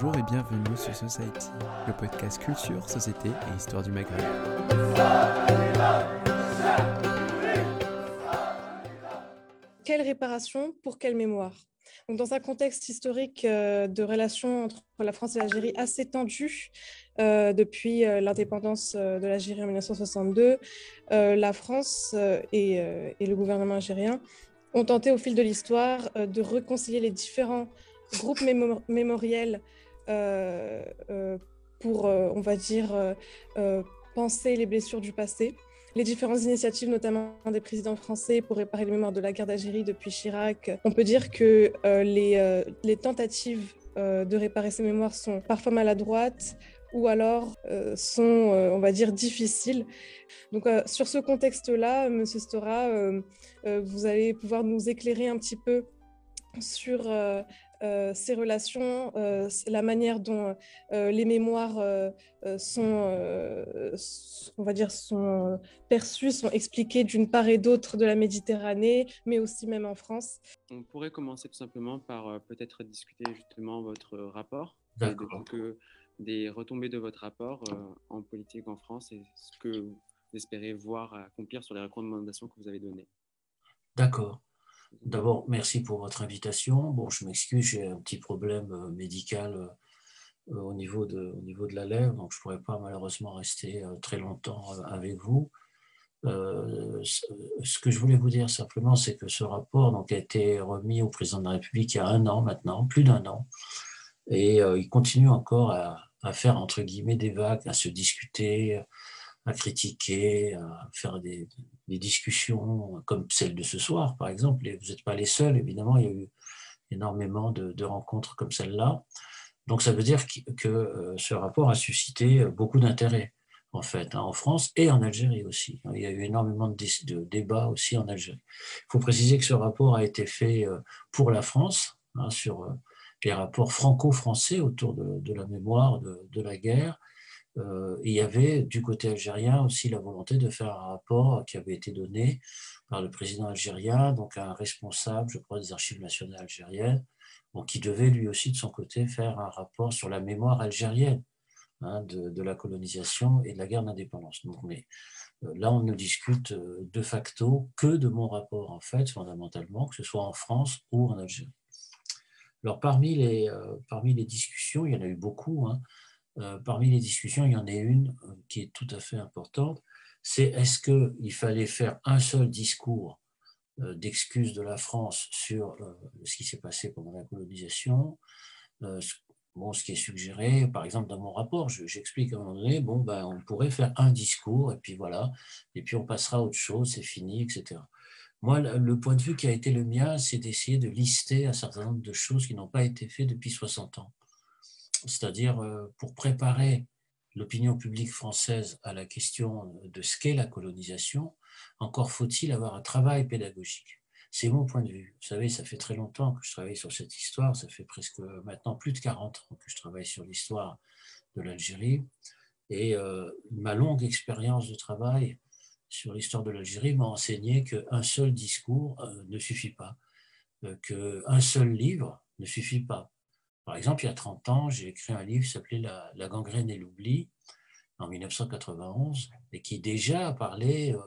Bonjour et bienvenue sur Society, le podcast culture, société et histoire du Maghreb. Quelle réparation pour quelle mémoire? Dans un contexte historique euh, de relations entre la France et l'Algérie assez tendu euh, depuis euh, l'indépendance de l'Algérie en 1962, la France et, le gouvernement algérien ont tenté au fil de l'histoire de réconcilier les différents groupes mémoriels pour, on va dire, penser les blessures du passé les différentes initiatives, notamment des présidents français pour réparer les mémoires de la guerre d'Algérie depuis Chirac, on peut dire que euh, les, euh, tentatives euh, de réparer ces mémoires sont parfois maladroites ou alors sont, on va dire, difficiles. Donc, sur ce contexte-là, M. Stora, vous allez pouvoir nous éclairer un petit peu sur euh, ces relations, euh, la manière dont euh, les mémoires sont, on va dire, sont perçues, sont expliquées d'une part et d'autre de la Méditerranée, mais aussi même en France. On pourrait commencer tout simplement par peut-être discuter justement votre rapport, que des retombées de votre rapport en politique en France et ce que vous espérez voir accomplir sur les recommandations que vous avez données. D'accord. D'abord, merci pour votre invitation. Bon, je m'excuse, j'ai un petit problème euh, médical euh, au niveau, de, au niveau de la lèvre, donc je ne pourrais pas malheureusement rester euh, très longtemps avec vous. ce que je voulais vous dire simplement, c'est que ce rapport donc, a été remis au président de la République il y a un an maintenant, plus d'un an, et il continue encore à, à, faire entre guillemets des vagues, à se discuter, à critiquer, à faire des, discussions comme celle de ce soir, par exemple. Et vous n'êtes pas les seuls, évidemment, il y a eu énormément de, rencontres comme celle-là. Donc ça veut dire que, euh, ce rapport a suscité beaucoup d'intérêt, en fait, hein, en France et en Algérie aussi. Il y a eu énormément de, débats aussi en Algérie. Il faut préciser que ce rapport a été fait euh, pour la France, hein, sur euh, les rapports franco-français autour de, la mémoire de la guerre, il y avait du côté algérien aussi la volonté de faire un rapport qui avait été donné par le président algérien, donc un responsable, je crois, des archives nationales algériennes, qui devait lui aussi de son côté faire un rapport sur la mémoire algérienne hein, de, la colonisation et de la guerre d'indépendance. mais euh, là, on ne discute euh, de facto que de mon rapport, en fait, fondamentalement, que ce soit en France ou en Algérie. Alors, parmi les, parmi les discussions, il y en a eu beaucoup. Hein, euh, parmi les discussions, il y en a une euh, qui est tout à fait importante, c'est est-ce qu'il fallait faire un seul discours euh, d'excuse de la France sur ce qui s'est passé pendant la colonisation Bon, ce qui est suggéré, par exemple, dans mon rapport, j'explique à un moment donné, bon, ben, on pourrait faire un discours, et puis voilà, et puis on passera à autre chose, c'est fini, etc. Moi, le point de vue qui a été le mien, c'est d'essayer de lister un certain nombre de choses qui n'ont pas été faites depuis 60 ans c'est-à-dire euh, pour préparer l'opinion publique française à la question de ce qu'est la colonisation, encore faut-il avoir un travail pédagogique. C'est mon point de vue. Vous savez, ça fait très longtemps que je travaille sur cette histoire, ça fait presque maintenant plus de 40 ans que je travaille sur l'histoire de l'Algérie, et euh, ma longue expérience de travail sur l'histoire de l'Algérie m'a enseigné qu'un seul discours euh, ne suffit pas, qu'un seul livre ne suffit pas. Par exemple, il y a 30 ans, j'ai écrit un livre qui s'appelait la, gangrène et l'oubli, en 1991, et qui déjà parlait euh,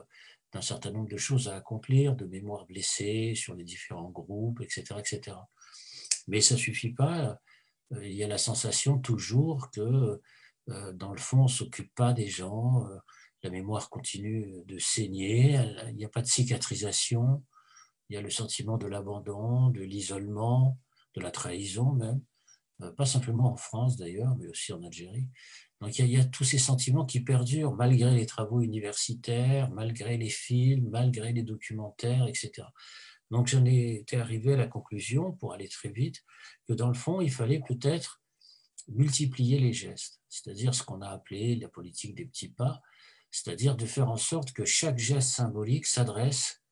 d'un certain nombre de choses à accomplir, de mémoire blessée sur les différents groupes, etc. etc. Mais ça ne suffit pas. Euh, il y a la sensation toujours que, euh, dans le fond, on ne s'occupe pas des gens, la mémoire continue de saigner, il n'y a pas de cicatrisation, il y a le sentiment de l'abandon, de l'isolement, de la trahison même. Euh, pas simplement en France d'ailleurs, mais aussi en Algérie. Donc il y, a, tous ces sentiments qui perdurent malgré les travaux universitaires, malgré les films, malgré les documentaires, etc. Donc j'en ai été arrivé à la conclusion, pour aller très vite, que dans le fond, il fallait peut-être multiplier les gestes, c'est-à-dire ce qu'on a appelé la politique des petits pas, c'est-à-dire de faire en sorte que chaque geste symbolique s'adresse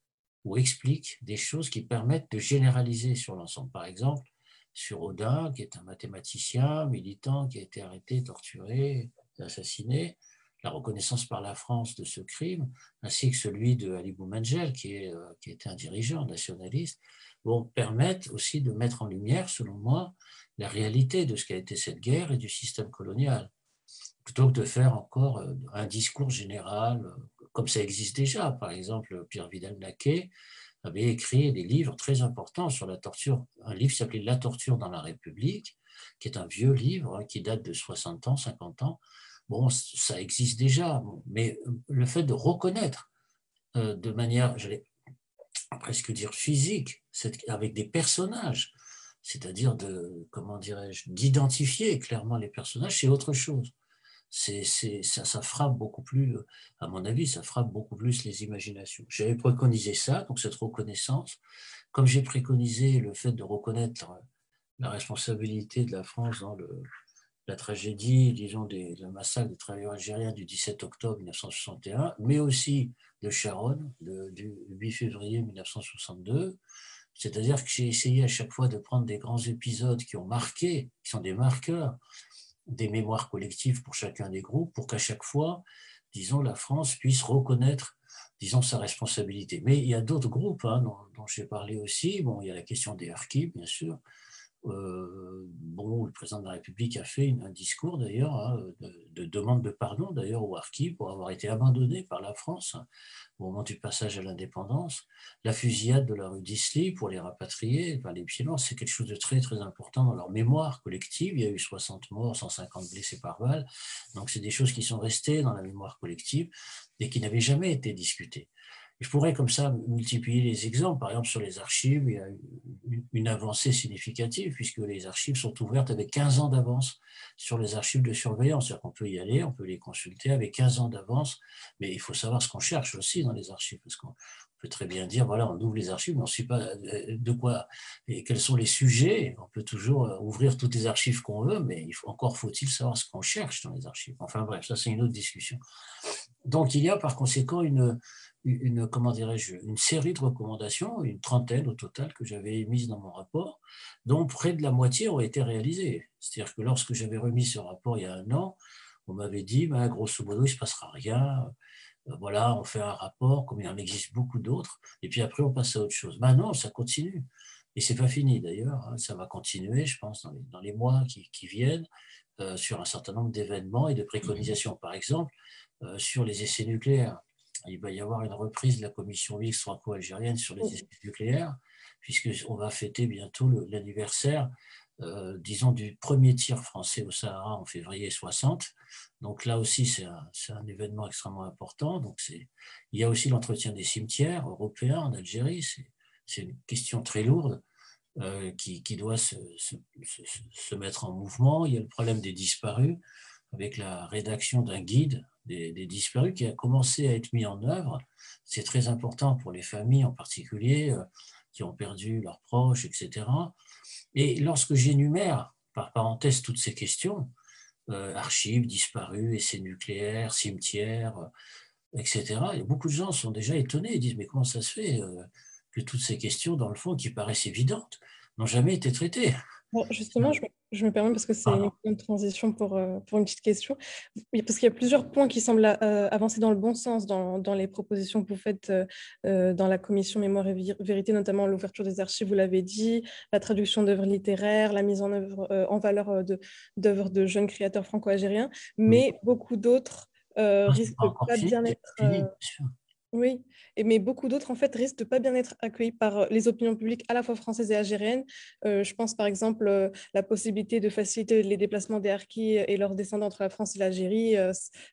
ou explique des choses qui permettent de généraliser sur l'ensemble. Par exemple, sur Odin, qui est un mathématicien militant qui a été arrêté, torturé, assassiné. la reconnaissance par la France de ce crime, ainsi que celui de Ali Boumangel, qui, est, euh, qui était un dirigeant nationaliste, vont permettre aussi de mettre en lumière, selon moi, la réalité de ce qu'a été cette guerre et du système colonial, plutôt que de faire encore euh, un discours général, euh, comme ça existe déjà. Par exemple, Pierre Vidal-Naquet avait écrit des livres très importants sur la torture, un livre s'appelait La torture dans la République, qui est un vieux livre hein, qui date de 60 ans, 50 ans, Bon, ça existe déjà, mais euh, le fait de reconnaître euh, de manière, j'allais presque dire physique, avec des personnages, c'est-à-dire de, comment dirais-je, d'identifier clairement les personnages, c'est autre chose. C'est, ça, frappe beaucoup plus, à mon avis, ça frappe beaucoup plus les imaginations. J'avais préconisé ça, donc cette reconnaissance, comme j'ai préconisé le fait de reconnaître la responsabilité de la France dans le, la tragédie, disons, des, le massacre des travailleurs algériens du 17 octobre 1961, mais aussi de Sharon, du 8 février 1962. C'est-à-dire que j'ai essayé à chaque fois de prendre des grands épisodes qui ont marqué, qui sont des marqueurs des mémoires collectives pour chacun des groupes, pour qu'à chaque fois, disons, la France puisse reconnaître, disons, sa responsabilité. Mais il y a d'autres groupes hein, dont, dont j'ai parlé aussi. Bon, il y a la question des harkis, bien sûr, euh, bon, le président de la République a fait un discours d'ailleurs hein, de, demande de pardon d'ailleurs au Harki pour avoir été abandonné par la France au moment du passage à l'indépendance. La fusillade de la rue d'Isly pour les rapatrier par les pieds c'est quelque chose de très très important dans leur mémoire collective. Il y a eu 60 morts, 150 blessés par balle. Donc c'est des choses qui sont restées dans la mémoire collective et qui n'avaient jamais été discutées. Je pourrais comme ça multiplier les exemples. Par exemple, sur les archives, il y a une avancée significative puisque les archives sont ouvertes avec 15 ans d'avance sur les archives de surveillance. C'est-à-dire qu'on peut y aller, on peut les consulter avec 15 ans d'avance, mais il faut savoir ce qu'on cherche aussi dans les archives parce qu'on peut très bien dire, voilà, on ouvre les archives, mais on ne sait pas euh, de quoi et quels sont les sujets. On peut toujours euh, ouvrir toutes les archives qu'on veut, mais encore faut-il savoir ce qu'on cherche dans les archives. Enfin bref, ça c'est une autre discussion. Donc il y a par conséquent une, une, comment dirais-je, une série de recommandations, une trentaine au total que j'avais émises dans mon rapport, dont près de la moitié ont été réalisées. C'est-à-dire que lorsque j'avais remis ce rapport il y a un an, on m'avait dit, bah, grosso modo, il ne se passera rien. Euh, voilà, on fait un rapport, comme il en existe beaucoup d'autres, et puis après on passe à autre chose. Maintenant, ça continue. Et c'est pas fini d'ailleurs, hein. ça va continuer, je pense, dans les, mois qui, viennent, euh, sur un certain nombre d'événements et de préconisations. Par exemple, euh, sur les essais nucléaires il va y avoir une reprise de la commission mixte franco-algérienne sur les essais nucléaires, puisqu'on va fêter bientôt l'anniversaire, euh, disons, du premier tir français au Sahara en février 60. Donc là aussi, c'est un, événement extrêmement important. Donc il y a aussi l'entretien des cimetières européens en Algérie. C'est une question très lourde. Euh, qui, doit se, se, mettre en mouvement. Il y a le problème des disparus, avec la rédaction d'un guide des, disparus qui a commencé à être mis en œuvre. C'est très important pour les familles en particulier euh, qui ont perdu leurs proches, etc. Et lorsque j'énumère, par parenthèse, toutes ces questions, euh, archives, disparus, essais nucléaires, cimetières, euh, etc., et beaucoup de gens sont déjà étonnés et disent mais comment ça se fait que toutes ces questions, dans le fond, qui paraissent évidentes, n'ont jamais été traitées? Justement, je, me permets parce que c'est une transition pour, euh, pour une petite question. Parce qu'il y a plusieurs points qui semblent euh, avancer dans le bon sens dans, dans les propositions que vous faites euh, dans la commission Mémoire et Vérité, notamment l'ouverture des archives, vous l'avez dit, la traduction d'œuvres littéraires, la mise en œuvre en valeur d'œuvres de, jeunes créateurs franco-algériens, mais beaucoup d'autres risquent de pas bien être. Oui, mais beaucoup d'autres, en fait, risquent de pas bien être accueillis par les opinions publiques à la fois françaises et algériennes. Euh, je pense par exemple euh, la possibilité de faciliter les déplacements des harkis et leurs descendants entre la France et l'Algérie,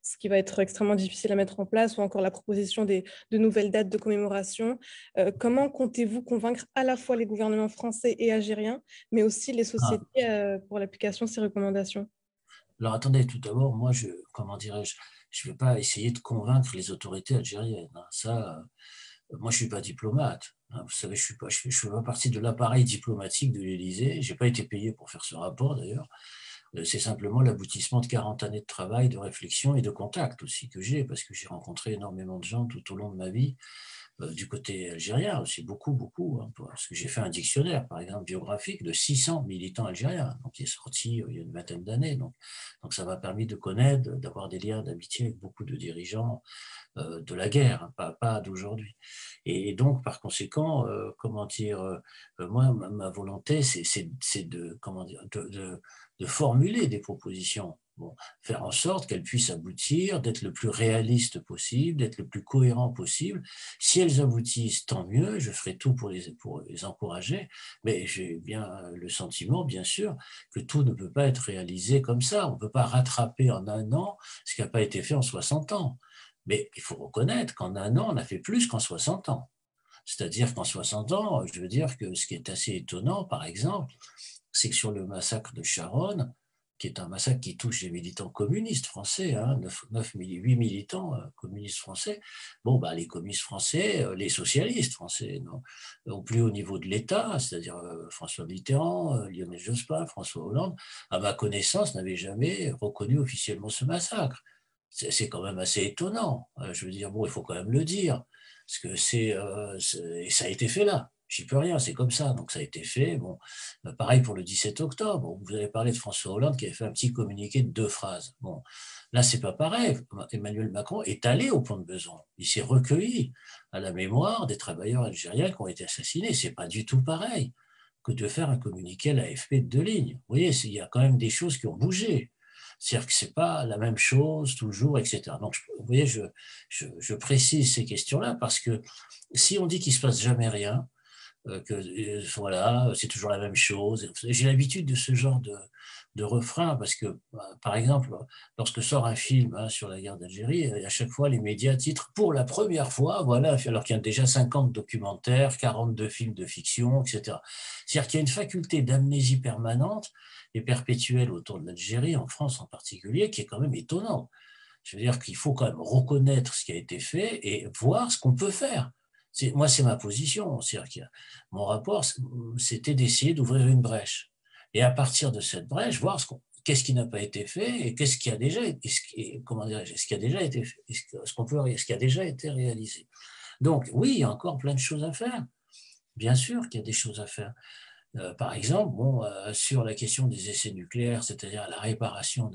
ce qui va être extrêmement difficile à mettre en place, ou encore la proposition des, de nouvelles dates de commémoration. comment comptez-vous convaincre à la fois les gouvernements français et algériens, mais aussi les ah. sociétés pour l'application de ces recommandations? Alors attendez, tout d'abord, moi, je, comment dirais-je, je ne vais pas essayer de convaincre les autorités algériennes. Hein. Ça, euh, moi, je ne suis pas diplomate. Hein. Vous savez, je ne pas, je, fais pas partie de l'appareil diplomatique de l'Élysée. Je n'ai pas été payé pour faire ce rapport, d'ailleurs. Euh, c'est simplement l'aboutissement de 40 années de travail, de réflexion et de contact aussi que j'ai, parce que j'ai rencontré énormément de gens tout au long de ma vie du côté algérien aussi, beaucoup, beaucoup. Hein, parce que j'ai fait un dictionnaire, par exemple, biographique de 600 militants algériens, donc qui est sorti il y a une vingtaine d'années. Donc, donc ça m'a permis de connaître, d'avoir des liens d'amitié avec beaucoup de dirigeants de la guerre, hein, pas, pas d'aujourd'hui. Et, donc, par conséquent, comment dire, moi, ma, volonté, c'est de, comment dire, de, de formuler des propositions Faire en sorte qu'elles puissent aboutir, d'être le plus réaliste possible, d'être le plus cohérent possible. Si elles aboutissent, tant mieux, je ferai tout pour les, pour les encourager, mais j'ai bien le sentiment, bien sûr, que tout ne peut pas être réalisé comme ça. On ne peut pas rattraper en un an ce qui n'a pas été fait en 60 ans. Mais il faut reconnaître qu'en un an, on a fait plus qu'en 60 ans. C'est-à-dire qu'en 60 ans, je veux dire que ce qui est assez étonnant, par exemple, c'est que sur le massacre de Charonne, qui est un massacre qui touche les militants communistes français, hein, 9, 8 militants euh, communistes français. Bon, bah, les communistes français, euh, les socialistes français, non, au plus haut niveau de l'État, c'est-à-dire euh, François Mitterrand, Lionel Jospin, François Hollande, à ma connaissance, n'avaient jamais reconnu officiellement ce massacre. C'est quand même assez étonnant. Je veux dire, bon, il faut quand même le dire, parce que c'est, et ça a été fait là. J'y peux rien, c'est comme ça. Donc ça a été fait. Bon, euh, pareil pour le 17 octobre. Vous avez parlé de François Hollande qui avait fait un petit communiqué de deux phrases. Bon, là c'est pas pareil. Emmanuel Macron est allé au pont de besoin. Il s'est recueilli à la mémoire des travailleurs algériens qui ont été assassinés. C'est pas du tout pareil que de faire un communiqué à l'AFP de deux lignes. Vous voyez, il y a quand même des choses qui ont bougé. C'est-à-dire que ce n'est pas la même chose toujours, etc. Donc, vous voyez, je, je, précise ces questions-là parce que si on dit qu'il ne se passe jamais rien, que euh, voilà, c'est toujours la même chose. J'ai l'habitude de ce genre de, de refrain parce que, bah, par exemple, lorsque sort un film hein, sur la guerre d'Algérie, à chaque fois les médias titrent pour la première fois, voilà, alors qu'il y a déjà 50 documentaires, 42 films de fiction, etc. C'est-à-dire qu'il y a une faculté d'amnésie permanente et perpétuelle autour de l'Algérie, en France en particulier, qui est quand même étonnante. Je veux dire qu'il faut quand même reconnaître ce qui a été fait et voir ce qu'on peut faire moi, c'est ma position. mon rapport, c'était d'essayer d'ouvrir une brèche. Et à partir de cette brèche, voir qu'est-ce qui n'a pas été fait et qu'est-ce qui a déjà, comment ce qui a déjà été fait, ce qu'on peut, ce qui a déjà été réalisé. Donc, oui, il y a encore plein de choses à faire. Bien sûr qu'il y a des choses à faire. Euh, par exemple, bon, euh, sur la question des essais nucléaires, c'est-à-dire la réparation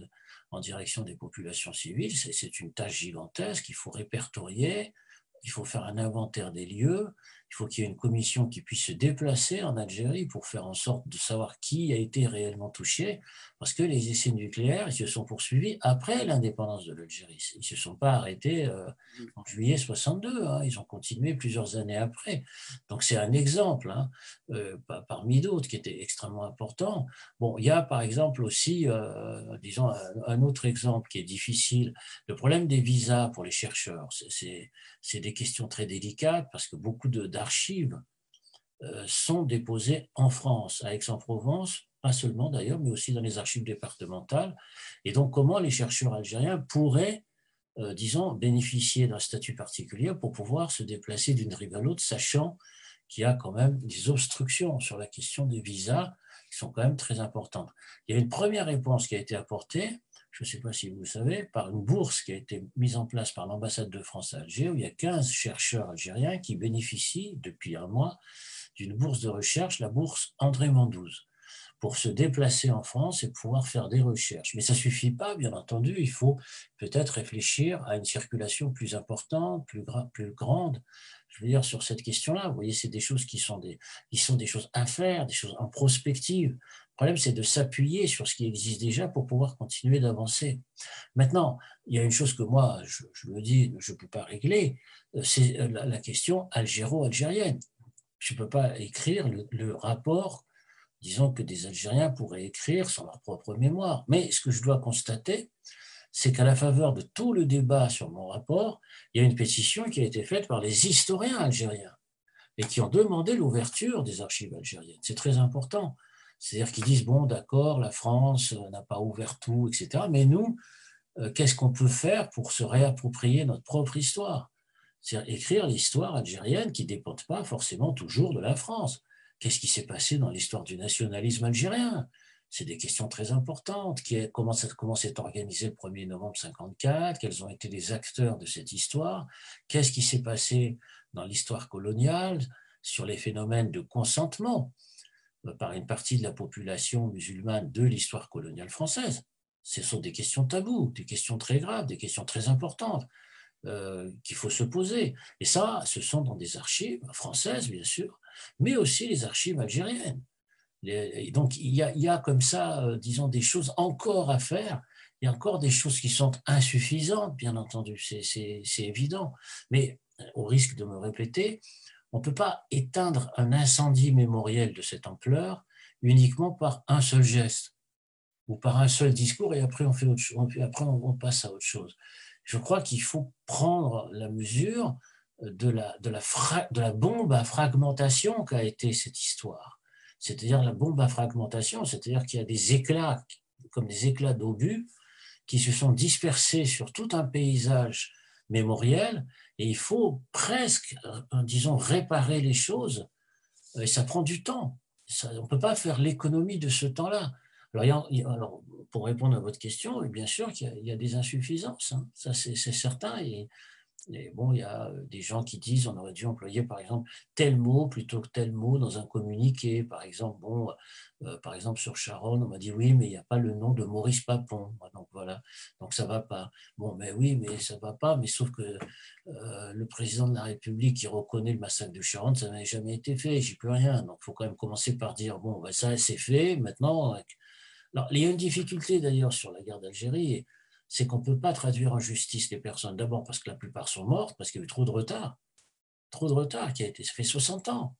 en direction des populations civiles, c'est une tâche gigantesque. Il faut répertorier, il faut faire un inventaire des lieux, il faut qu'il y ait une commission qui puisse se déplacer en Algérie pour faire en sorte de savoir qui a été réellement touché, parce que les essais nucléaires ils se sont poursuivis après l'indépendance de l'Algérie. Ils ne se sont pas arrêtés euh, en juillet 62, hein. ils ont continué plusieurs années après. Donc c'est un exemple, hein, euh, parmi d'autres, qui était extrêmement important. Bon, il y a par exemple aussi, euh, disons, un, autre exemple qui est difficile, le problème des visas pour les chercheurs. C'est des questions très délicates parce que beaucoup de archives euh, sont déposées en France, à Aix-en-Provence, pas seulement d'ailleurs, mais aussi dans les archives départementales. Et donc, comment les chercheurs algériens pourraient, euh, disons, bénéficier d'un statut particulier pour pouvoir se déplacer d'une rive à l'autre, sachant qu'il y a quand même des obstructions sur la question des visas qui sont quand même très importantes? Il y a une première réponse qui a été apportée, je ne sais pas si vous le savez, par une bourse qui a été mise en place par l'ambassade de France à Alger, où il y a 15 chercheurs algériens qui bénéficient depuis un mois d'une bourse de recherche, la bourse André Mandouze, pour se déplacer en France et pouvoir faire des recherches. Mais ça ne suffit pas, bien entendu, il faut peut-être réfléchir à une circulation plus importante, plus, plus grande, je veux dire, sur cette question-là. Vous voyez, c'est des choses qui sont des, qui sont des choses à faire, des choses en prospective. Le problème, c'est de s'appuyer sur ce qui existe déjà pour pouvoir continuer d'avancer. Maintenant, il y a une chose que moi, je, le dis, je ne peux pas régler, euh, c'est euh, la, question algéro-algérienne. Je ne peux pas écrire le, rapport, disons, que des Algériens pourraient écrire sans leur propre mémoire. Mais ce que je dois constater, c'est qu'à la faveur de tout le débat sur mon rapport, il y a une pétition qui a été faite par les historiens algériens et qui ont demandé l'ouverture des archives algériennes. C'est très important. C'est-à-dire qu'ils disent, bon, d'accord, la France euh, n'a pas ouvert tout, etc. Mais nous, euh, qu'est-ce qu'on peut faire pour se réapproprier notre propre histoire? C'est-à-dire écrire l'histoire algérienne qui ne dépend pas forcément toujours de la France. Qu'est-ce qui s'est passé dans l'histoire du nationalisme algérien? C'est des questions très importantes. Qui est, comment, comment s'est organisé le 1er novembre 54 Quels ont été les acteurs de cette histoire? Qu'est-ce qui s'est passé dans l'histoire coloniale? Sur les phénomènes de consentement par une partie de la population musulmane de l'histoire coloniale française Ce sont des questions taboues, des questions très graves, des questions très importantes. Euh, qu'il faut se poser. Et ça, ce sont dans des archives françaises, bien sûr, mais aussi les archives algériennes donc il y, a, comme ça, euh, disons, des choses encore à faire. Il y a encore des choses qui sont insuffisantes, bien entendu, c'est évident. Mais euh, au risque de me répéter, on ne peut pas éteindre un incendie mémoriel de cette ampleur uniquement par un seul geste ou par un seul discours et après on, fait après on passe à autre chose. Je crois qu'il faut prendre la mesure de la, de la, de la bombe à fragmentation qu'a été cette histoire c'est-à-dire la bombe à fragmentation, c'est-à-dire qu'il y a des éclats, comme des éclats d'obus, qui se sont dispersés sur tout un paysage mémoriel, et il faut presque, euh, disons, réparer les choses, et ça prend du temps. on ne peut pas faire l'économie de ce temps-là. Alors, pour répondre à votre question, bien sûr qu'il y, a des insuffisances, hein. ça c'est certain, bon, il y a euh, des gens qui disent on aurait dû employer par exemple tel mot plutôt que tel mot dans un communiqué. Par exemple, bon, euh, par exemple sur Charonne, on m'a dit oui, mais il n'y a pas le nom de Maurice Papon. Donc voilà, donc ça va pas. Bon, mais oui, mais ça va pas. Mais sauf que euh, le président de la République qui reconnaît le massacre de Charonne, ça n'a jamais été fait. J'y peux rien. Donc faut quand même commencer par dire bon, ben, ça c'est fait. Maintenant, alors il y a une difficulté d'ailleurs sur la guerre d'Algérie c'est qu'on ne peut pas traduire en justice les personnes, d'abord parce que la plupart sont mortes, parce qu'il y a eu trop de retard. Trop de retard qui a été, ça fait 60 ans.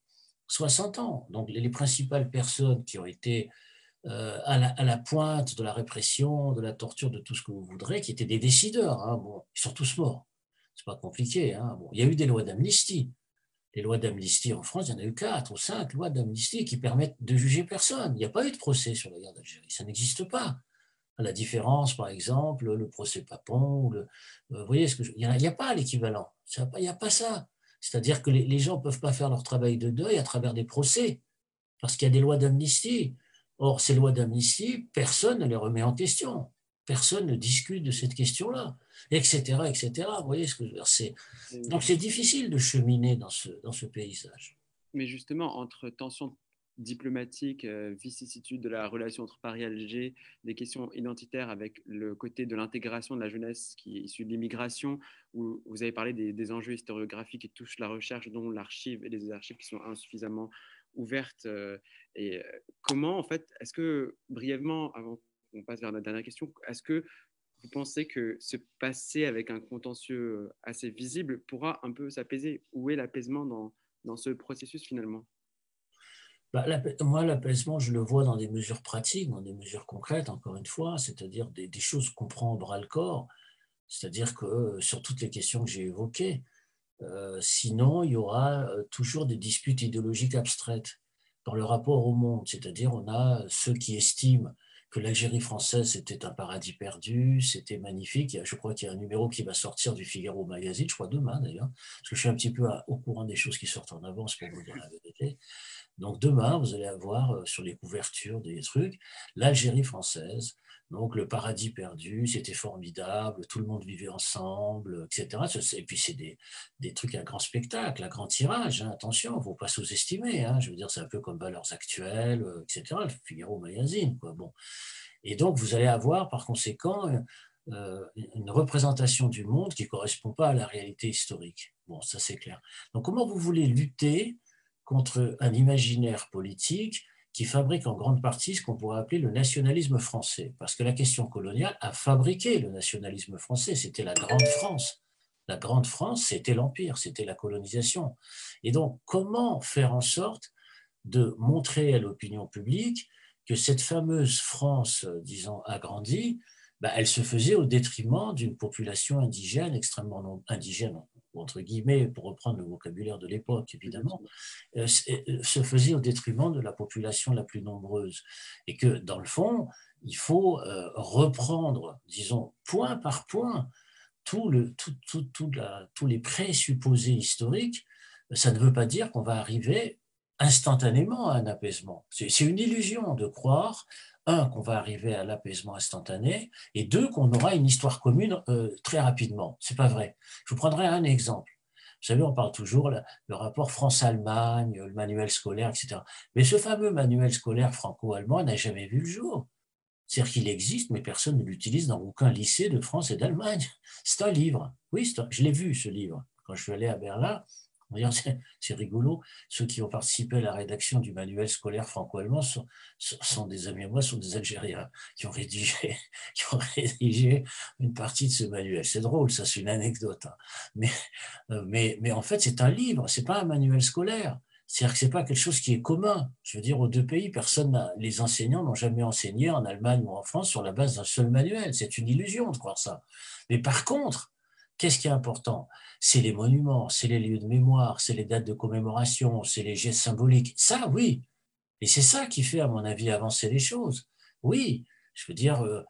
60 ans. Donc les, principales personnes qui ont été euh, à, la, pointe de la répression, de la torture, de tout ce que vous voudrez, qui étaient des décideurs, hein, bon, ils sont tous morts. C'est pas compliqué. Hein, bon, il y a eu des lois d'amnistie. Les lois d'amnistie en France, il y en a eu quatre ou cinq lois d'amnistie qui permettent de juger personne. Il n'y a pas eu de procès sur la guerre d'Algérie. Ça n'existe pas la différence, par exemple, le procès Papon, le, euh, vous voyez, ce que il n'y a, pas l'équivalent, il n'y a pas ça. C'est-à-dire que les, gens ne peuvent pas faire leur travail de deuil à travers des procès, parce qu'il y a des lois d'amnistie. Or, ces lois d'amnistie, personne ne les remet en question. Personne ne discute de cette question-là, etc., etc. Vous voyez ce que je veux dire? Donc, c'est difficile de cheminer dans ce, dans ce paysage. Mais justement, entre tension diplomatique, euh, vicissitude de la relation entre Paris et Alger, des questions identitaires avec le côté de l'intégration de la jeunesse qui est issue de l'immigration, où vous avez parlé des, enjeux historiographiques qui touchent la recherche, dont l'archive et les archives qui sont insuffisamment ouvertes. Euh, et euh, comment, en fait, est-ce que, brièvement, avant qu'on passe vers notre dernière question, est-ce que vous pensez que ce passé avec un contentieux assez visible pourra un peu s'apaiser? Où est l'apaisement dans, dans ce processus finalement? Bah, moi, l'apaisement, je le vois dans des mesures pratiques, dans des mesures concrètes, encore une fois, c'est-à-dire des, choses qu'on prend au bras le corps, c'est-à-dire que euh, sur toutes les questions que j'ai évoquées, euh, sinon, il y aura euh, toujours des disputes idéologiques abstraites dans le rapport au monde, c'est-à-dire on a ceux qui estiment que l'Algérie française était un paradis perdu, c'était magnifique. Je crois qu'il y a un numéro qui va sortir du Figaro Magazine, je crois demain d'ailleurs, parce que je suis un petit peu au courant des choses qui sortent en avance pour vous dire la vérité. Donc demain, vous allez avoir euh, sur les couvertures des trucs l'Algérie française, donc le paradis perdu, c'était formidable, tout le monde vivait ensemble, etc. Et puis c'est des, des, trucs à grand spectacle, à grand tirage, hein. attention, il ne faut pas sous-estimer. Hein. je veux dire, c'est un peu comme Valeurs Actuelles, euh, etc. Le Figaro Magazine. Quoi. Bon. Et donc vous allez avoir par conséquent euh, une représentation du monde qui ne correspond pas à la réalité historique. Bon, ça c'est clair. Donc comment vous voulez lutter contre un imaginaire politique qui fabrique en grande partie ce qu'on pourrait appeler le nationalisme français. Parce que la question coloniale a fabriqué le nationalisme français, c'était la Grande France. La Grande France, c'était l'Empire, c'était la colonisation. Et donc, comment faire en sorte de montrer à l'opinion publique que cette fameuse France, disons, agrandie, bah, elle se faisait au détriment d'une population indigène extrêmement indigène entre guillemets, pour reprendre le vocabulaire de l'époque, évidemment, euh, euh, se faisait au détriment de la population la plus nombreuse. Et que, dans le fond, il faut euh, reprendre, disons, point par point, tout le, tout, tout, tout la, tous les présupposés historiques. Ça ne veut pas dire qu'on va arriver instantanément à un apaisement. C'est une illusion de croire, un, qu'on va arriver à l'apaisement instantané, et deux, qu'on aura une histoire commune euh, très rapidement. C'est pas vrai. Je vous prendrai un exemple. Vous savez, on parle toujours le rapport France-Allemagne, le manuel scolaire, etc. Mais ce fameux manuel scolaire franco-allemand n'a jamais vu le jour. C'est-à-dire qu'il existe, mais personne ne l'utilise dans aucun lycée de France et d'Allemagne. C'est un livre. Oui, je l'ai vu, ce livre. Quand je suis allé à Berlin, c'est rigolo. Ceux qui ont participé à la rédaction du manuel scolaire franco-allemand sont, des amis à moi, sont des Algériens qui ont rédigé, une partie de ce manuel. C'est drôle, ça, c'est une anecdote. Hein. Mais, euh, mais, mais en fait, c'est un livre, c'est pas un manuel scolaire. C'est-à-dire que c'est pas quelque chose qui est commun. Je veux dire, aux deux pays, personne, les enseignants n'ont jamais enseigné en Allemagne ou en France sur la base d'un seul manuel. C'est une illusion de croire ça. Mais par contre, qu'est-ce qui est important? C'est les monuments, c'est les lieux de mémoire, c'est les dates de commémoration, c'est les gestes symboliques. Ça, oui. Et c'est ça qui fait, à mon avis, avancer les choses. Oui, je veux dire, euh,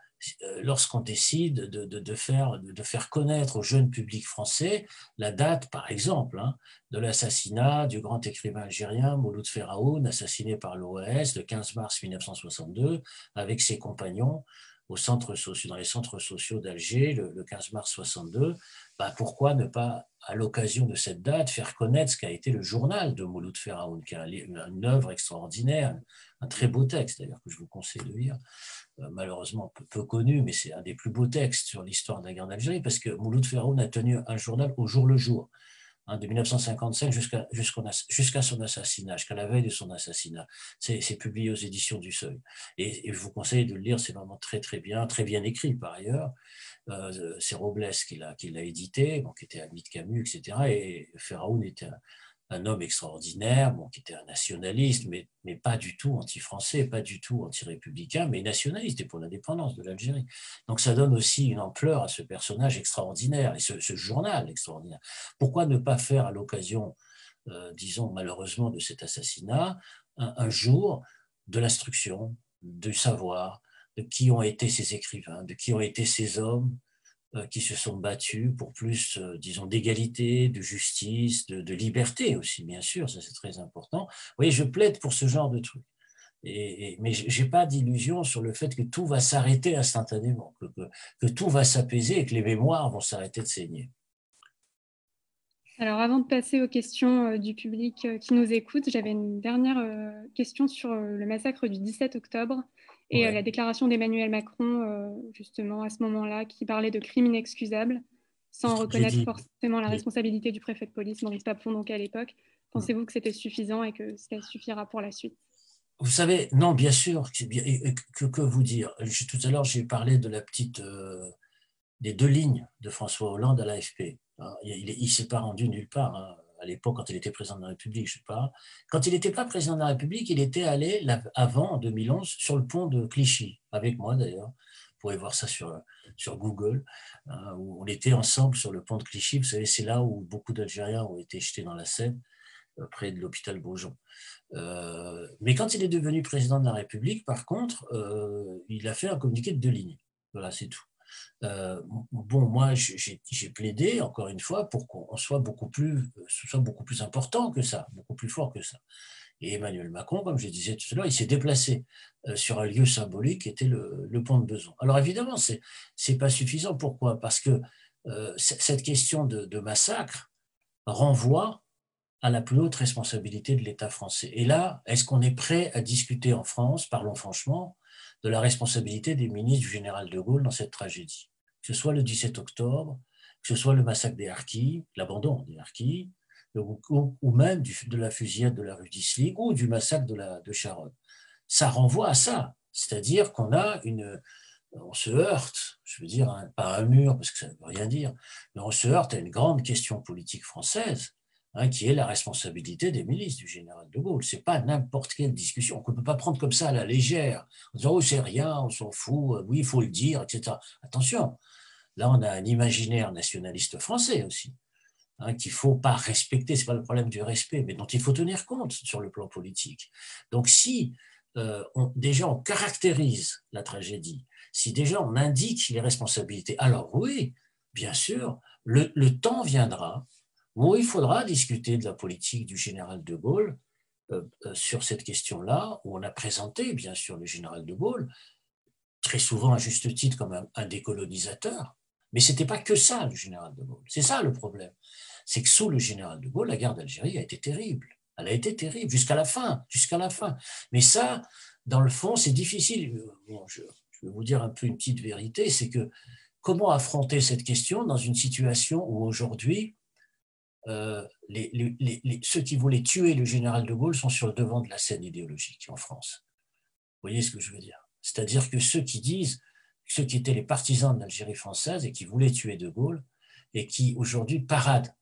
euh, lorsqu'on décide de, faire, de faire connaître au jeune public français la date, par exemple, hein, de l'assassinat du grand écrivain algérien Mouloud Ferraoun, assassiné par l'OAS le 15 mars 1962, avec ses compagnons au centre dans les centres sociaux d'Alger le, 15 mars 62, bah pourquoi ne pas, à l'occasion de cette date, faire connaître ce qu'a été le journal de Mouloud Ferraoun, qui est une œuvre extraordinaire, un très beau texte d'ailleurs que je vous conseille de lire, euh, malheureusement peu, connu, mais c'est un des plus beaux textes sur l'histoire de la guerre d'Algérie, parce que Mouloud Ferraoun a tenu un journal au jour le jour. Hein, de 1955 jusqu'à jusqu'à son assassinat, jusqu'à la veille de son assassinat. C'est publié aux éditions du Seuil. Et, je vous conseille de le lire, c'est vraiment très très bien, très bien écrit par ailleurs. Euh, c'est Robles qui l'a édité, qui était ami de Camus, etc. Et Ferraoun était un, un homme extraordinaire, qui était un nationaliste, mais, pas du tout anti-français, pas du tout anti-républicain, mais nationaliste et pour l'indépendance de l'Algérie. Donc ça donne aussi une ampleur à ce personnage extraordinaire et ce, journal extraordinaire. Pourquoi ne pas faire à l'occasion, euh, disons malheureusement, de cet assassinat, un, jour de l'instruction, du savoir, de qui ont été ces écrivains, de qui ont été ces hommes, qui se sont battus pour plus, euh, disons, d'égalité, de justice, de, liberté aussi, bien sûr, ça c'est très important. Vous voyez, je plaide pour ce genre de trucs. Et, mais je n'ai pas d'illusion sur le fait que tout va s'arrêter instantanément, que, que, tout va s'apaiser et que les mémoires vont s'arrêter de saigner. Alors avant de passer aux questions euh, du public qui nous écoute, j'avais une dernière question sur le massacre du 17 octobre et euh, la déclaration d'Emmanuel Macron, euh, justement, à ce moment-là, qui parlait de crimes inexcusables, sans reconnaître forcément la responsabilité du préfet de police, Maurice Papon, donc à l'époque. Pensez-vous que c'était suffisant et que ça suffira pour la suite? Vous savez, non, bien sûr, que, que, vous dire? Tout à l'heure, j'ai parlé de la petite, euh, des deux lignes de François Hollande à l'AFP. Hein, il ne s'est pas rendu nulle part. Hein à l'époque, quand il était président de la République, je sais pas. Quand il n'était pas président de la République, il était allé avant, en 2011, sur le pont de Clichy, avec moi d'ailleurs. Vous pouvez voir ça sur, Google, hein, où on était ensemble sur le pont de Clichy. Vous savez, c'est là où beaucoup d'Algériens ont été jetés dans la Seine, euh, près de l'hôpital Beaujon. Euh, mais quand il est devenu président de la République, par contre, euh, il a fait un communiqué de deux lignes. Voilà, c'est tout. Euh, bon, moi, j'ai plaidé, encore une fois, pour qu'on soit beaucoup plus, ce soit beaucoup plus important que ça, beaucoup plus fort que ça. Et Emmanuel Macron, comme je disais tout à l'heure, il s'est déplacé euh, sur un lieu symbolique qui était le, pont de Beson. Alors évidemment, ce n'est pas suffisant. Pourquoi? Parce que euh, cette question de, massacre renvoie à la plus haute responsabilité de l'État français. Et là, est-ce qu'on est prêt à discuter en France, parlons franchement, de la responsabilité des ministres du général de Gaulle dans cette tragédie. Que ce soit le 17 octobre, que ce soit le massacre des Harkis, l'abandon des Harkis, ou, même de la fusillade de la rue d'Isly ou du massacre de, Charonne. Ça renvoie à ça, c'est-à-dire qu'on a une, on se heurte, je veux dire, pas un mur parce que ça ne veut rien dire, mais on se heurte à une grande question politique française Hein, qui est la responsabilité des milices du général de Gaulle. Ce n'est pas n'importe quelle discussion qu'on ne peut pas prendre comme ça à la légère, en disant oh, c'est rien, on s'en fout, euh, oui, il faut le dire, etc. Attention, là, on a un imaginaire nationaliste français aussi, hein, qu'il ne faut pas respecter, ce n'est pas le problème du respect, mais dont il faut tenir compte sur le plan politique. Donc, si euh, déjà on caractérise la tragédie, si déjà on indique les responsabilités, alors oui, bien sûr, le temps viendra où il faudra discuter de la politique du général de Gaulle sur cette question-là, où on a présenté, bien sûr, le général de Gaulle, très souvent à juste titre comme un, décolonisateur, mais ce n'était pas que ça, le général de Gaulle. C'est ça le problème. C'est que sous le général de Gaulle, la guerre d'Algérie a été terrible. Elle a été terrible jusqu'à la fin, jusqu'à la fin. Mais ça, dans le fond, c'est difficile. je, je, vais vous dire un peu une petite vérité, c'est que comment affronter cette question dans une situation où aujourd'hui, euh, les, ceux qui voulaient tuer le général de Gaulle sont sur le devant de la scène idéologique en France. Vous voyez ce que je veux dire? C'est-à-dire que ceux qui disent, ceux qui étaient les partisans de l'Algérie française et qui voulaient tuer de Gaulle, et qui aujourd'hui paradent,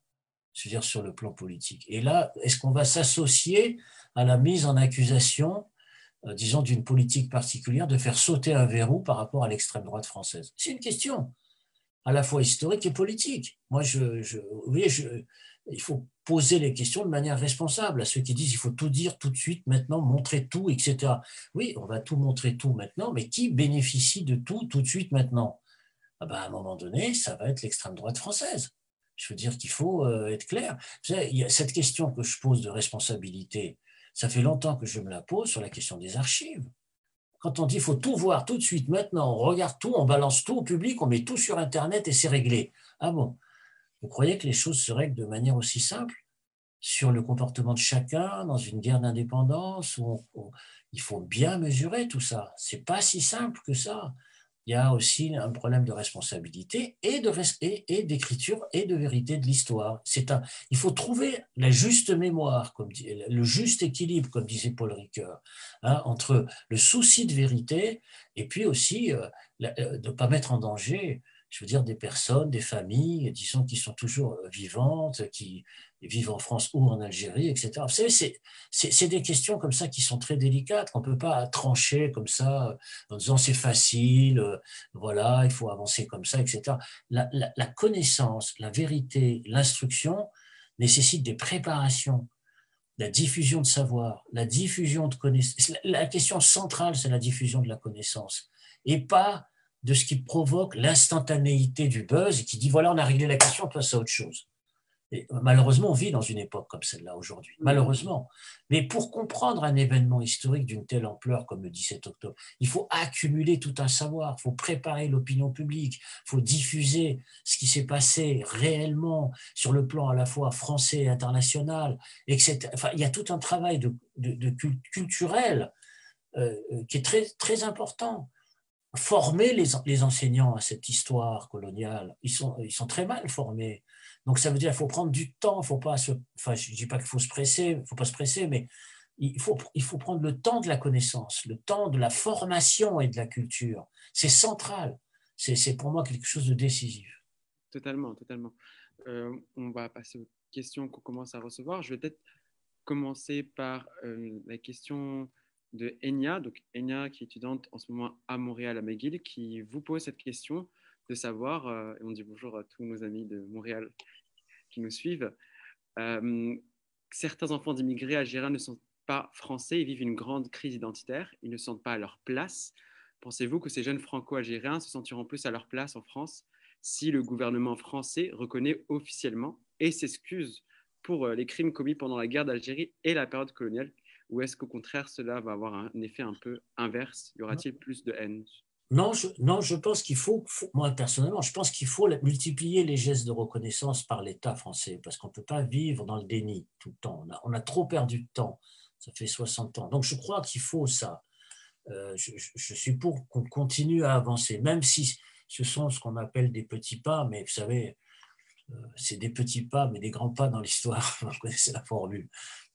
je veux dire, sur le plan politique. Et là, est-ce qu'on va s'associer à la mise en accusation, euh, disons, d'une politique particulière, de faire sauter un verrou par rapport à l'extrême droite française? C'est une question à la fois historique et politique. Moi, je vous voyez, je, il faut poser les questions de manière responsable à ceux qui disent il faut tout dire tout de suite, maintenant, montrer tout, etc. Oui, on va tout montrer tout maintenant, mais qui bénéficie de tout tout de suite maintenant? Ah ben, À un moment donné, ça va être l'extrême droite française. Je veux dire qu'il faut euh, être clair. cette question que je pose de responsabilité, ça fait longtemps que je me la pose sur la question des archives. Quand on dit il faut tout voir tout de suite, maintenant, on regarde tout, on balance tout au public, on met tout sur Internet et c'est réglé. Ah bon? Vous croyez que les choses se règlent de manière aussi simple sur le comportement de chacun dans une guerre d'indépendance où, il faut bien mesurer tout ça? C'est pas si simple que ça. Il y a aussi un problème de responsabilité et de d'écriture et de vérité de l'histoire. C'est un, il faut trouver la juste mémoire, comme le juste équilibre, comme disait Paul Ricoeur, hein, entre le souci de vérité et puis aussi euh, euh, de ne pas mettre en danger je veux dire, des personnes, des familles, disons, qui sont toujours euh, vivantes, qui vivent en France ou en Algérie, etc. Vous savez, c'est des questions comme ça qui sont très délicates, qu'on ne peut pas trancher comme ça, en disant c'est facile, euh, voilà, il faut avancer comme ça, etc. La, la connaissance, la vérité, l'instruction nécessitent des préparations, la diffusion de savoir, la diffusion de connaissances. La question centrale, c'est la diffusion de la connaissance, et pas de ce qui provoque l'instantanéité du buzz et qui dit voilà, on a réglé la question, on passe à autre chose. Et malheureusement, on vit dans une époque comme celle-là aujourd'hui, malheureusement. Mais pour comprendre un événement historique d'une telle ampleur comme le 17 octobre, il faut accumuler tout un savoir, il faut préparer l'opinion publique, il faut diffuser ce qui s'est passé réellement sur le plan à la fois français et international, etc. Enfin, il y a tout un travail de, culturel euh, qui est très, très important former les, les, enseignants à cette histoire coloniale. Ils sont, ils sont très mal formés. Donc ça veut dire qu'il faut prendre du temps, faut pas enfin je ne dis pas qu'il faut se presser, faut pas se presser, mais il faut, il faut prendre le temps de la connaissance, le temps de la formation et de la culture. C'est central. C'est pour moi quelque chose de décisif. Totalement, totalement. Euh, on va passer aux questions qu'on commence à recevoir. Je vais peut-être commencer par euh, la question de Enya, donc Enya qui est étudiante en ce moment à Montréal à McGill, qui vous pose cette question de savoir, euh, et on dit bonjour à tous nos amis de Montréal qui nous suivent, euh, certains enfants d'immigrés algériens ne sont pas français, ils vivent une grande crise identitaire, ils ne se sentent pas à leur place. Pensez-vous que ces jeunes franco-algériens se sentiront plus à leur place en France si le gouvernement français reconnaît officiellement et s'excuse pour euh, les crimes commis pendant la guerre d'Algérie et la période coloniale ou est-ce qu'au contraire, cela va avoir un effet un peu inverse? Y aura-t-il plus de haine? Non je, non, je pense qu'il faut, moi personnellement, je pense qu'il faut multiplier les gestes de reconnaissance par l'État français, parce qu'on ne peut pas vivre dans le déni tout le temps. On a, on a, trop perdu de temps, ça fait 60 ans. Donc je crois qu'il faut ça. Euh, je, je, suis pour qu'on continue à avancer, même si ce sont ce qu'on appelle des petits pas, mais vous savez, euh, c'est des petits pas, mais des grands pas dans l'histoire. Vous connaissez la formule.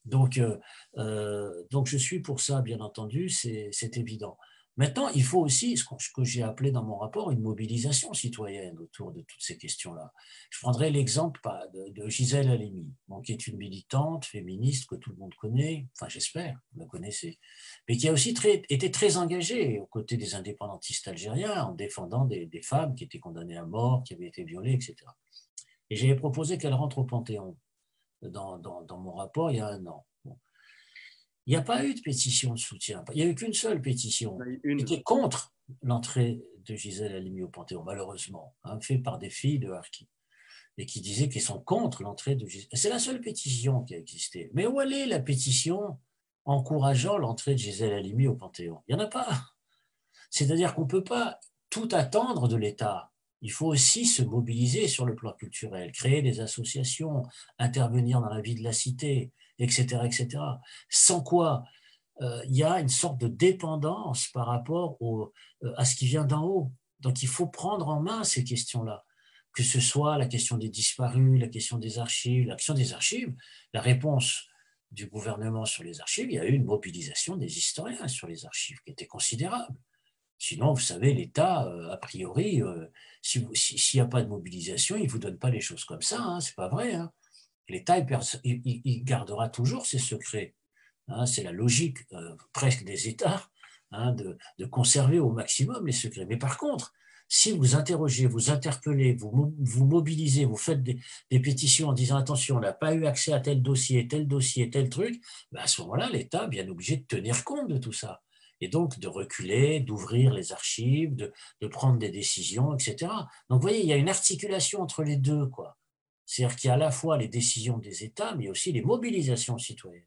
Donc, euh, euh, donc je suis pour ça, bien entendu, c'est évident. Maintenant, il faut aussi ce que, j'ai appelé dans mon rapport une mobilisation citoyenne autour de toutes ces questions-là. Je prendrai l'exemple de, Gisèle Halimi, qui est une militante féministe que tout le monde connaît, enfin j'espère, vous la connaissez, mais qui a aussi été très engagée aux côtés des indépendantistes algériens en défendant des, des femmes qui étaient condamnées à mort, qui avaient été violées, etc. Et j'avais proposé qu'elle rentre au Panthéon dans, dans, mon rapport il y a un an. Il n'y a pas eu de pétition de soutien. Il n'y a eu qu'une seule pétition qui était contre l'entrée de Gisèle Halimi au Panthéon, malheureusement, hein, fait par des filles de Harki, et qui disaient qu'ils sont contre l'entrée de Gisèle. C'est la seule pétition qui a existé. Mais où est la pétition encourageant l'entrée de Gisèle Halimi au Panthéon? Il n'y en a pas. C'est-à-dire qu'on ne peut pas tout attendre de l'État. Il faut aussi se mobiliser sur le plan culturel, créer des associations, intervenir dans la vie de la cité, etc. etc. Sans quoi euh, il y a une sorte de dépendance par rapport euh, à ce qui vient d'en haut. Donc il faut prendre en main ces questions-là, que ce soit la question des disparus, la question des archives, la question des archives. La réponse du gouvernement sur les archives, il y a eu une mobilisation des historiens sur les archives qui était considérable. Sinon, vous savez, l'État, euh, a priori, s'il n'y a pas de mobilisation, il ne vous donne pas les choses comme ça, hein, c'est pas vrai. Hein. L'État, il, gardera toujours ses secrets. Hein, c'est la logique euh, presque des États hein, de, conserver au maximum les secrets. Mais par contre, si vous interrogez, vous interpellez, vous, vous mobilisez, vous faites des, pétitions en disant attention, on n'a pas eu accès à tel dossier, tel dossier, tel truc, ben à ce moment-là, l'État est bien obligé de tenir compte de tout ça. Et donc de reculer, d'ouvrir les archives, de, prendre des décisions, etc. Donc vous voyez, il y a une articulation entre les deux. quoi. C'est-à-dire qu'il y a à la fois les décisions des États, mais aussi les mobilisations citoyennes.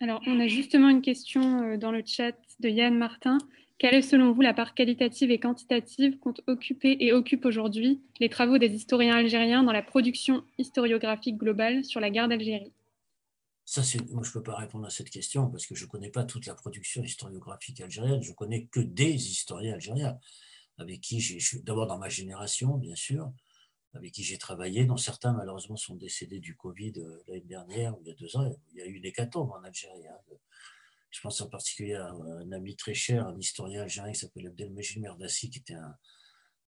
Alors, on a justement une question euh, dans le chat de Yann Martin. Quelle est selon vous la part qualitative et quantitative qu'ont occupé et occupent aujourd'hui les travaux des historiens algériens dans la production historiographique globale sur la guerre d'Algérie? Moi, je ne peux pas répondre à cette question parce que je ne connais pas toute la production historiographique algérienne. Je connais que des historiens algériens avec qui j'ai, d'abord dans ma génération, bien sûr, avec qui j'ai travaillé, dont certains malheureusement sont décédés du Covid euh, l'année dernière ou il y a deux ans. Il y a eu une hécatombe en Algérie. Hein. Je pense en particulier à un ami très cher, un historien algérien qui s'appelle Abdelmejid Merdassi, qui était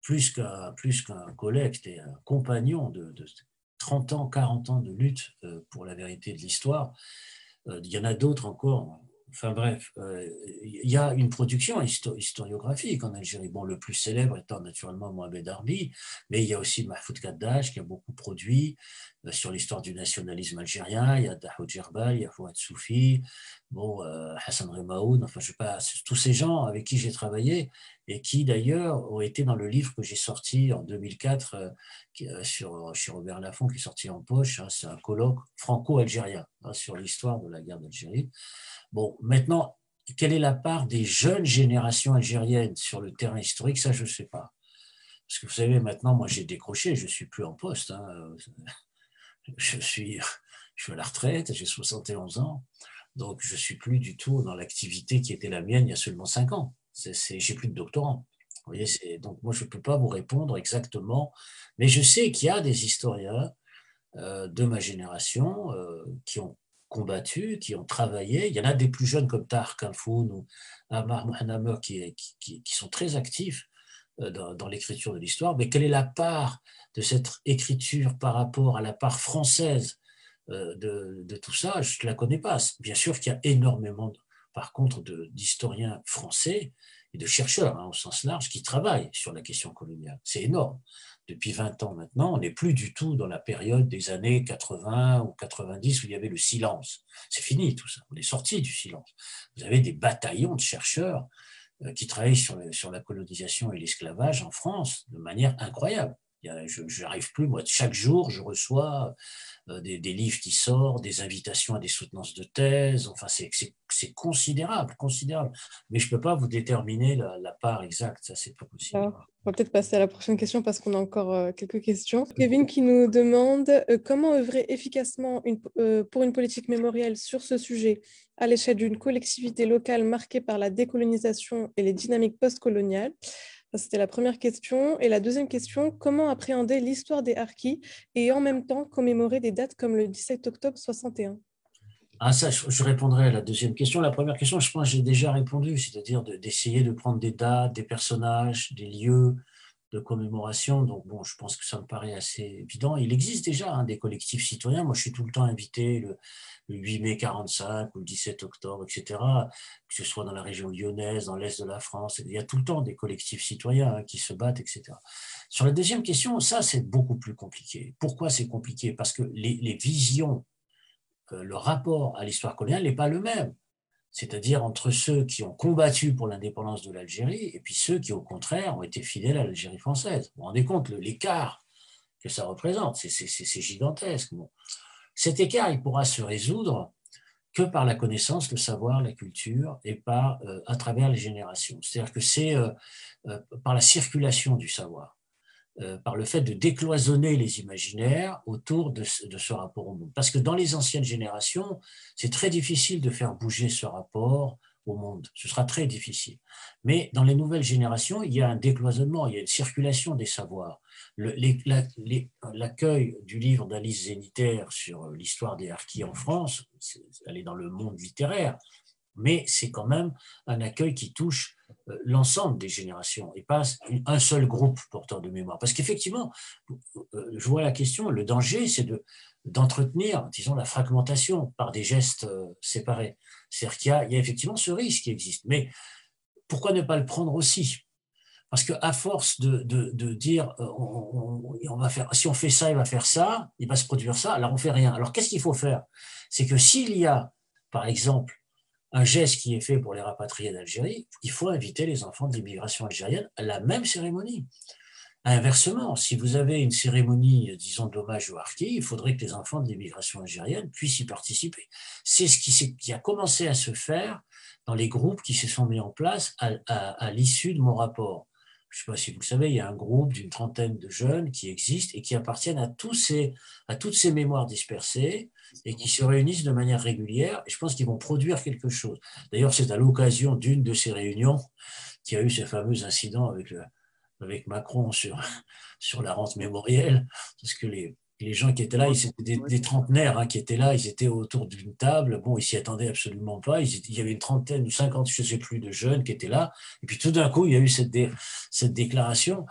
plus qu'un plus qu'un collègue, était un compagnon de, 30 ans, 40 ans de lutte euh, pour la vérité de l'histoire. Euh, il y en a d'autres encore Enfin bref, euh, il y a une production historiographique en Algérie. Bon, le plus célèbre étant naturellement Mohamed Arbi, mais il y a aussi Mahfoud Kaddash qui a beaucoup produit sur l'histoire du nationalisme algérien. Il y a Dahoud Djerbal, il y a Fouad Soufi, bon, euh, Hassan Remaoud, enfin je sais pas, tous ces gens avec qui j'ai travaillé et qui d'ailleurs ont été dans le livre que j'ai sorti en 2004 sur, chez Robert Laffont, qui est sorti en poche. Hein. C'est un colloque franco-algérien hein, sur l'histoire de la guerre d'Algérie. Bon, maintenant, quelle est la part des jeunes générations algériennes sur le terrain historique? Ça, je ne sais pas. Parce que vous savez, maintenant, moi, j'ai décroché, je ne suis plus en poste. Hein. Je, suis, je suis à la retraite, j'ai 71 ans. Donc, je ne suis plus du tout dans l'activité qui était la mienne il y a seulement 5 ans. J'ai plus de doctorant. Donc, moi, je ne peux pas vous répondre exactement. Mais je sais qu'il y a des historiens euh, de ma génération euh, qui ont combattu, qui ont travaillé. Il y en a des plus jeunes comme Tahar Kalfoun ou Amar qui, sont très actifs euh, dans, l'écriture de l'histoire. Mais quelle est la part de cette écriture par rapport à la part française euh, de, tout ça? Je ne la connais pas. Bien sûr qu'il y a énormément, par contre, d'historiens français et de chercheurs hein, au sens large qui travaillent sur la question coloniale. C'est énorme depuis 20 ans maintenant, on n'est plus du tout dans la période des années 80 ou 90 où il y avait le silence. C'est fini tout ça, on est sorti du silence. Vous avez des bataillons de chercheurs qui travaillent sur, sur la colonisation et l'esclavage en France de manière incroyable. Je n'arrive plus, moi, chaque jour, je reçois euh, des, livres qui sortent, des invitations à des soutenances de thèse. Enfin, c'est considérable, considérable. Mais je ne peux pas vous déterminer la, part exacte, ça, c'est pas possible. on va peut-être passer à la prochaine question parce qu'on a encore euh, quelques questions. Kevin qui nous demande euh, comment œuvrer efficacement une, pour une politique mémorielle sur ce sujet à l'échelle d'une collectivité locale marquée par la décolonisation et les dynamiques postcoloniales? C'était la première question. Et la deuxième question, comment appréhender l'histoire des harkis et en même temps commémorer des dates comme le 17 octobre 61 ah ça, je, répondrai à la deuxième question. La première question, je pense que j'ai déjà répondu, c'est-à-dire d'essayer de, prendre des dates, des personnages, des lieux commémoration. Donc bon, je pense que ça me paraît assez évident. Il existe déjà hein, des collectifs citoyens. Moi, je suis tout le temps invité le, le 8 mai 45 ou le 17 octobre, etc., que ce soit dans la région lyonnaise, dans l'est de la France, il y a tout le temps des collectifs citoyens hein, qui se battent, etc. Sur la deuxième question, ça, c'est beaucoup plus compliqué. Pourquoi c'est compliqué? Parce que les, visions, euh, le rapport à l'histoire coloniale n'est pas le même. C'est-à-dire entre ceux qui ont combattu pour l'indépendance de l'Algérie et puis ceux qui, au contraire, ont été fidèles à l'Algérie française. Vous vous rendez compte l'écart que ça représente C'est gigantesque. Cet écart, il pourra se résoudre que par la connaissance, le savoir, la culture et par, à travers les générations. C'est-à-dire que c'est par la circulation du savoir. Euh, par le fait de décloisonner les imaginaires autour de ce, rapport au monde. Parce que dans les anciennes générations, c'est très difficile de faire bouger ce rapport au monde. Ce sera très difficile. Mais dans les nouvelles générations, il y a un décloisonnement, il y a une circulation des savoirs. L'accueil du livre d'Alice Zénitaire sur l'histoire des harkis en France, elle est dans le monde littéraire, mais c'est quand même un accueil qui touche l'ensemble des générations et pas un seul groupe porteur de mémoire. Parce qu'effectivement, euh, je vois la question, le danger, c'est de, d'entretenir, disons, la fragmentation par des gestes euh, séparés. C'est-à-dire qu'il y a, il y a effectivement ce risque qui existe. Mais pourquoi ne pas le prendre aussi? Parce qu'à force de, de, dire on, va faire, si on fait ça, il va faire ça, il va se produire ça, alors on fait rien. Alors qu'est-ce qu'il faut faire? C'est que s'il y a, par exemple, un geste qui est fait pour les rapatriés d'Algérie, il faut inviter les enfants de l'immigration algérienne à la même cérémonie. Inversement, si vous avez une cérémonie, disons, d'hommage aux harkis, il faudrait que les enfants de l'immigration algérienne puissent y participer. C'est ce qui, a commencé à se faire dans les groupes qui se sont mis en place à l'issue de mon rapport je ne sais pas si vous le savez, il y a un groupe d'une trentaine de jeunes qui existent et qui appartiennent à, tous à toutes ces mémoires dispersées et qui se réunissent de manière régulière. Et je pense qu'ils vont produire quelque chose. D'ailleurs, c'est à l'occasion d'une de ces réunions qu'il y a eu ces fameux incidents avec, avec Macron sur, sur la rente mémorielle, parce que les, les gens qui étaient là, ils étaient des, trentenaires hein, qui étaient là, ils étaient autour d'une table. Bon, ils s'y attendaient absolument pas. il y avait une trentaine ou cinquante, je ne sais plus, de jeunes qui étaient là. Et puis tout d'un coup, il y a eu cette, cette déclaration.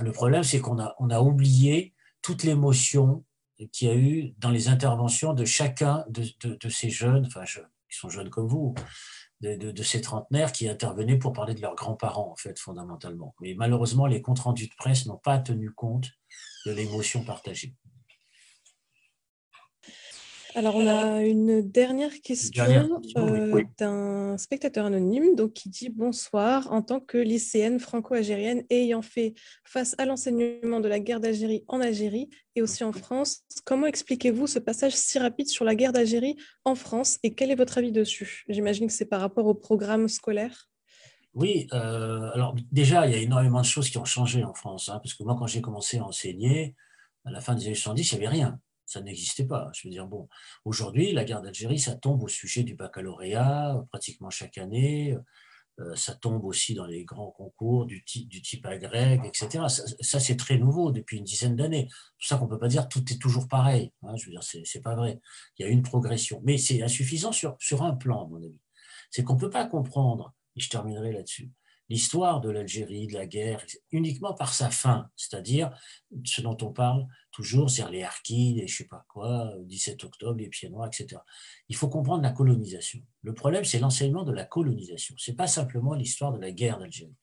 Le problème, c'est qu'on a, on a oublié toute l'émotion qu'il y a eu dans les interventions de chacun de, ces jeunes, enfin, qui sont jeunes comme vous, de, de, ces trentenaires qui intervenaient pour parler de leurs grands-parents, en fait, fondamentalement. Mais malheureusement, les comptes rendus de presse n'ont pas tenu compte de l'émotion partagée. Alors, on a une dernière question, euh, d'un spectateur anonyme donc, qui dit Bonsoir. En tant que lycéenne franco-algérienne ayant fait face à l'enseignement de la guerre d'Algérie en Algérie et aussi en France, comment expliquez-vous ce passage si rapide sur la guerre d'Algérie en France et quel est votre avis dessus? J'imagine que c'est par rapport au programme scolaire. Oui, euh, alors déjà, il y a énormément de choses qui ont changé en France, hein, parce que moi, quand j'ai commencé à enseigner, à la fin des années 70, il n'y avait rien ça n'existait pas. Je veux dire, bon, aujourd'hui, la guerre d'Algérie, ça tombe au sujet du baccalauréat pratiquement chaque année. Euh, ça tombe aussi dans les grands concours du type, du etc. Ça, c'est très nouveau depuis une dizaine d'années. C'est pour ça qu'on ne peut pas dire tout est toujours pareil. Hein, je veux dire, c'est pas vrai. Il y a une progression. Mais c'est insuffisant sur, sur un plan, à mon avis. C'est qu'on ne peut pas comprendre, et je terminerai là-dessus, l'histoire de l'Algérie, de la guerre, uniquement par sa fin, c'est-à-dire ce dont on parle toujours, c'est les harkis, les je sais pas quoi, 17 octobre, les pieds noirs, etc. Il faut comprendre la colonisation. Le problème, c'est l'enseignement de la colonisation. C'est pas simplement l'histoire de la guerre d'Algérie.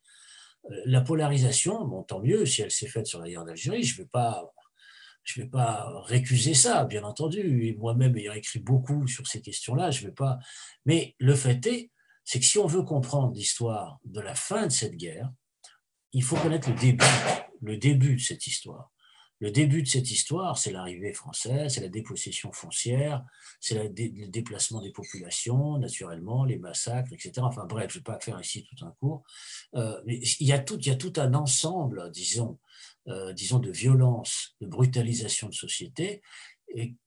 Euh, la polarisation, bon, tant mieux si elle s'est faite sur la guerre d'Algérie, je ne vais pas je ne vais pas récuser ça, bien entendu. Moi-même ayant écrit beaucoup sur ces questions-là, je ne vais pas. Mais le fait est c'est que si on veut comprendre l'histoire de la fin de cette guerre, il faut connaître le début, le début de cette histoire. Le début de cette histoire, c'est l'arrivée française, c'est la dépossession foncière, c'est le déplacement des populations, naturellement, les massacres, etc. Enfin bref, je ne vais pas faire ici tout un cours. Euh, mais il y, a tout, un ensemble, disons, euh, disons de violence, de brutalisation de société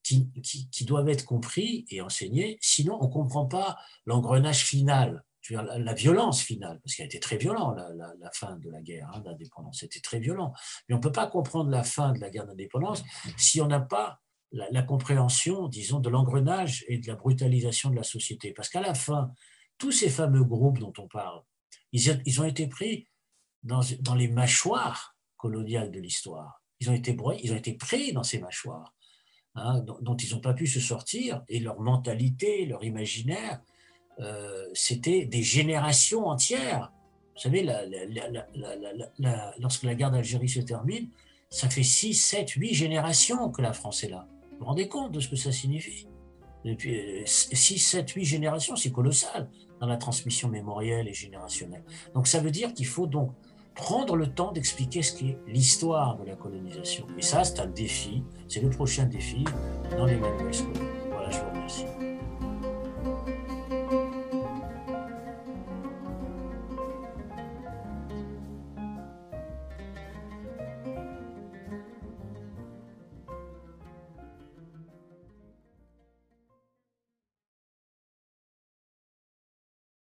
qui, doivent être compris et enseignés, sinon on ne comprend pas l'engrenage final, la, violence finale, parce qu'il a été très violent la, fin de la guerre hein, d'indépendance, c'était très violent. Mais on ne peut pas comprendre la fin de la guerre d'indépendance si on n'a pas la, compréhension, disons, de l'engrenage et de la brutalisation de la société. Parce qu'à la fin, tous ces fameux groupes dont on parle, ils, ont été pris dans, les mâchoires coloniales de l'histoire. Ils ont été ils ont été pris dans ces mâchoires. Hein, dont, ils n'ont pas pu se sortir, et leur mentalité, leur imaginaire, euh, c'était des générations entières. Vous savez, lorsque la guerre d'Algérie se termine, ça fait 6, 7, 8 générations que la France est là. Vous vous rendez compte de ce que ça signifie? Depuis 6, 7, 8 générations, c'est colossal dans la transmission mémorielle et générationnelle. Donc ça veut dire qu'il faut donc prendre le temps d'expliquer ce qu'est l'histoire de la colonisation. Et ça, c'est un défi, c'est le prochain défi dans les manuels scolaires. Voilà, je vous remercie.